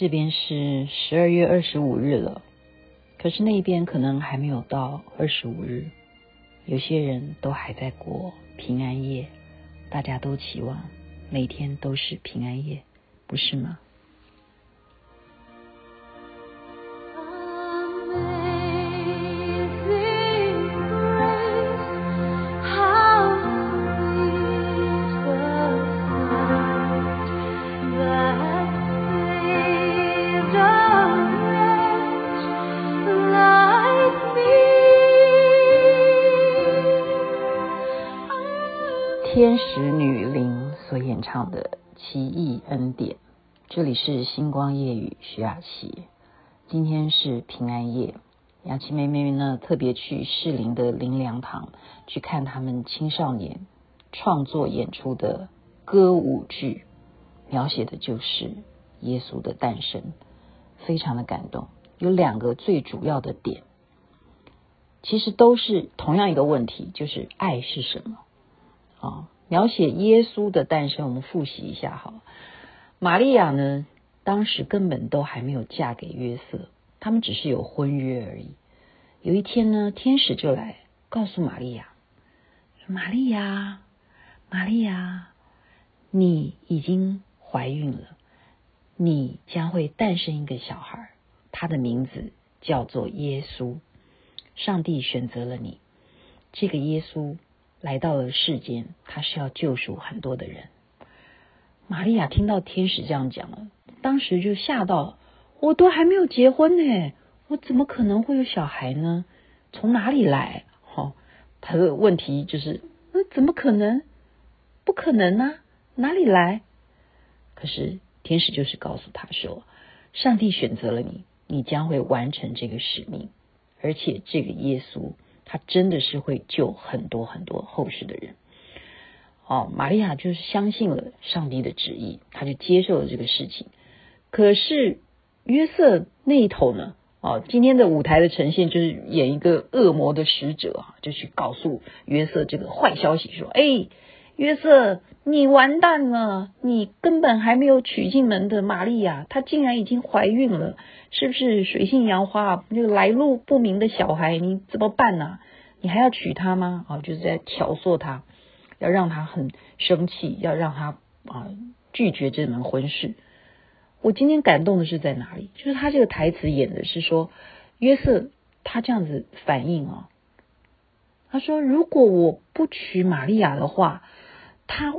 这边是十二月二十五日了，可是那边可能还没有到二十五日，有些人都还在过平安夜，大家都期望每天都是平安夜，不是吗？天使女伶所演唱的《奇异恩典》，这里是星光夜雨徐雅琪。今天是平安夜，雅琪妹妹呢特别去士林的灵粮堂去看他们青少年创作演出的歌舞剧，描写的就是耶稣的诞生，非常的感动。有两个最主要的点，其实都是同样一个问题，就是爱是什么。啊、哦，描写耶稣的诞生，我们复习一下哈。玛利亚呢，当时根本都还没有嫁给约瑟，他们只是有婚约而已。有一天呢，天使就来告诉玛利亚：“玛利亚，玛利亚，你已经怀孕了，你将会诞生一个小孩，他的名字叫做耶稣。上帝选择了你，这个耶稣。”来到了世间，他是要救赎很多的人。玛利亚听到天使这样讲了，当时就吓到，我都还没有结婚呢，我怎么可能会有小孩呢？从哪里来？哦，他的问题就是，那怎么可能？不可能啊，哪里来？可是天使就是告诉他说，上帝选择了你，你将会完成这个使命，而且这个耶稣。他真的是会救很多很多后世的人，哦，玛利亚就是相信了上帝的旨意，他就接受了这个事情。可是约瑟那一头呢？哦，今天的舞台的呈现就是演一个恶魔的使者啊，就去告诉约瑟这个坏消息，说：“哎，约瑟，你完蛋了，你根本还没有娶进门的玛利亚，她竟然已经怀孕了。”是不是水性杨花，这个来路不明的小孩，你怎么办呢、你还要娶她吗？啊，就是在挑唆他，要让他很生气，要让他啊拒绝这门婚事。我今天感动的是在哪里？就是他这个台词演的是说，约瑟他这样子反应啊，他说如果我不娶玛利亚的话，他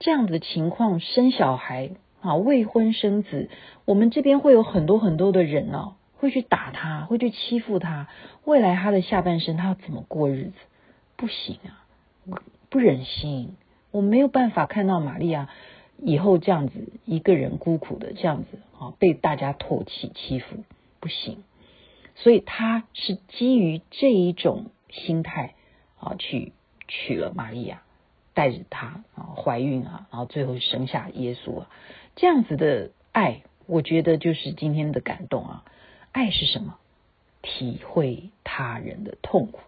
这样子的情况生小孩。啊，未婚生子，我们这边会有很多很多的人哦，会去打他，会去欺负他。未来他的下半生，他要怎么过日子？不行啊，不忍心，我没有办法看到玛利亚以后这样子一个人孤苦的这样子啊，被大家唾弃欺负，不行。所以他是基于这一种心态啊，去娶了玛利亚，带着她啊怀孕啊，然后最后生下耶稣啊。这样子的爱，我觉得就是今天的感动啊！爱是什么？体会他人的痛苦。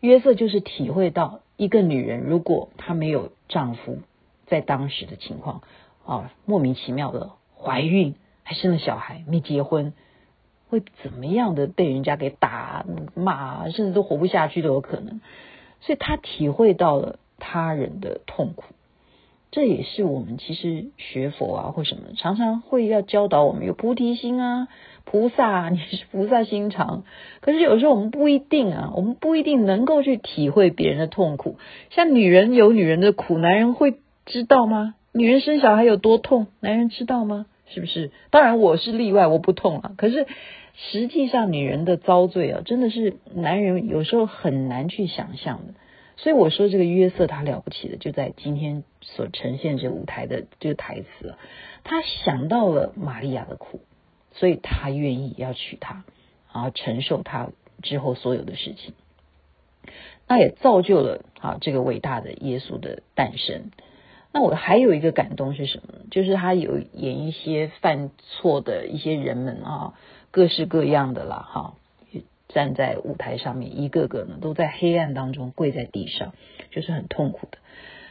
约瑟就是体会到一个女人，如果她没有丈夫，在当时的情况啊，莫名其妙的怀孕，还生了小孩，没结婚，会怎么样的被人家给打骂，甚至都活不下去都有可能。所以她体会到了他人的痛苦。这也是我们其实学佛啊，或什么，常常会要教导我们有菩提心啊，菩萨啊，你是菩萨心肠。可是有时候我们不一定啊，我们不一定能够去体会别人的痛苦。像女人有女人的苦，男人会知道吗？女人生小孩有多痛，男人知道吗？是不是？当然我是例外，我不痛啊。可是实际上女人的遭罪啊，真的是男人有时候很难去想象的。所以我说这个约瑟他了不起的，就在今天所呈现这舞台的这个台词，他想到了玛利亚的苦，所以他愿意要娶她，然后承受她之后所有的事情，那也造就了啊这个伟大的耶稣的诞生。那我还有一个感动是什么？就是他有演一些犯错的一些人们啊，各式各样的啦，哈。站在舞台上面，一个个呢都在黑暗当中跪在地上，就是很痛苦的。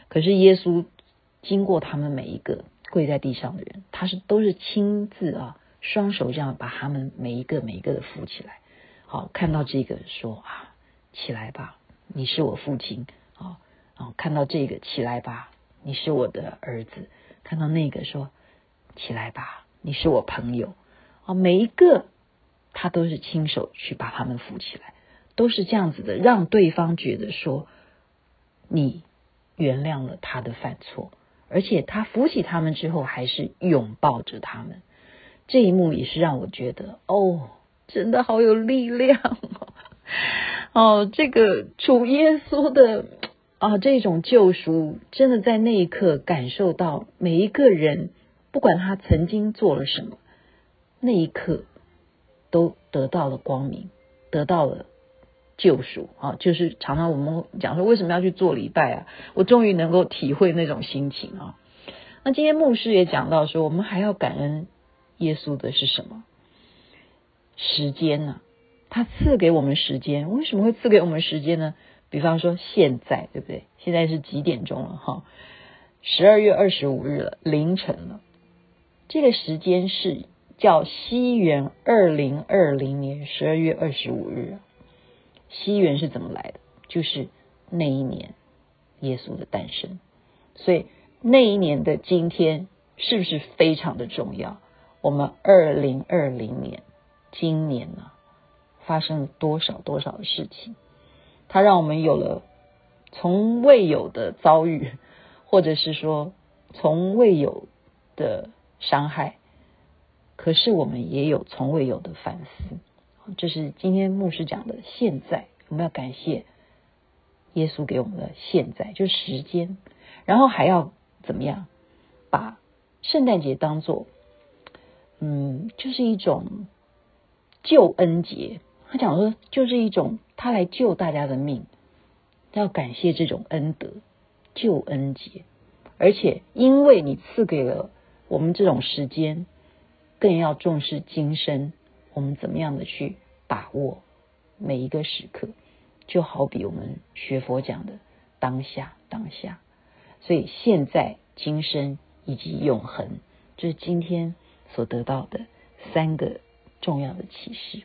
可是耶稣经过他们每一个跪在地上的人，他是都是亲自啊双手这样把他们每一个每一个的扶起来。好，看到这个说啊，起来吧，你是我父亲。好，然后看到这个起来吧，你是我的儿子。看到那个说起来吧，你是我朋友。啊，每一个他都是亲手去把他们扶起来，都是这样子的，让对方觉得说你原谅了他的犯错，而且他扶起他们之后还是拥抱着他们。这一幕也是让我觉得哦。真的好有力量哦！这个主耶稣的啊，这种救赎，真的在那一刻感受到每一个人，不管他曾经做了什么，那一刻都得到了光明，得到了救赎啊！就是常常我们讲说，为什么要去做礼拜啊？我终于能够体会那种心情啊！那今天牧师也讲到说，我们还要感恩耶稣的是什么？时间呢、他赐给我们时间，为什么会赐给我们时间呢？比方说现在，对不对？现在是几点钟了？哈，十二月二十五日了，凌晨了。这个时间是叫西元二零二零年十二月二十五日。西元是怎么来的？就是那一年耶稣的诞生。所以那一年的今天是不是非常的重要？我们二零二零年。今年呢，发生了多少多少的事情？它让我们有了从未有的遭遇，或者是说从未有的伤害。可是我们也有从未有的反思。这是今天牧师讲的。现在我们要感谢耶稣给我们的现在，就是时间。然后还要怎么样？把圣诞节当作，嗯，就是一种。救恩节，他讲说就是一种他来救大家的命，要感谢这种恩德，救恩节，而且因为你赐给了我们这种时间，更要重视今生，我们怎么样的去把握每一个时刻，就好比我们学佛讲的当下当下，所以现在今生以及永恒，这是今天所得到的三个。重要的启示，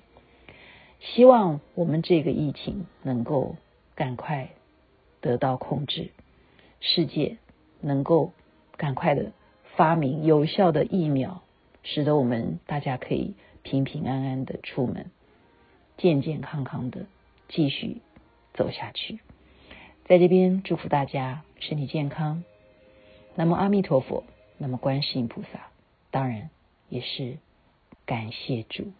希望我们这个疫情能够赶快得到控制，世界能够赶快的发明有效的疫苗，使得我们大家可以平平安安的出门，健健康康的继续走下去。在这边祝福大家身体健康。那么阿弥陀佛，那么观世音菩萨，当然也是。感谢主。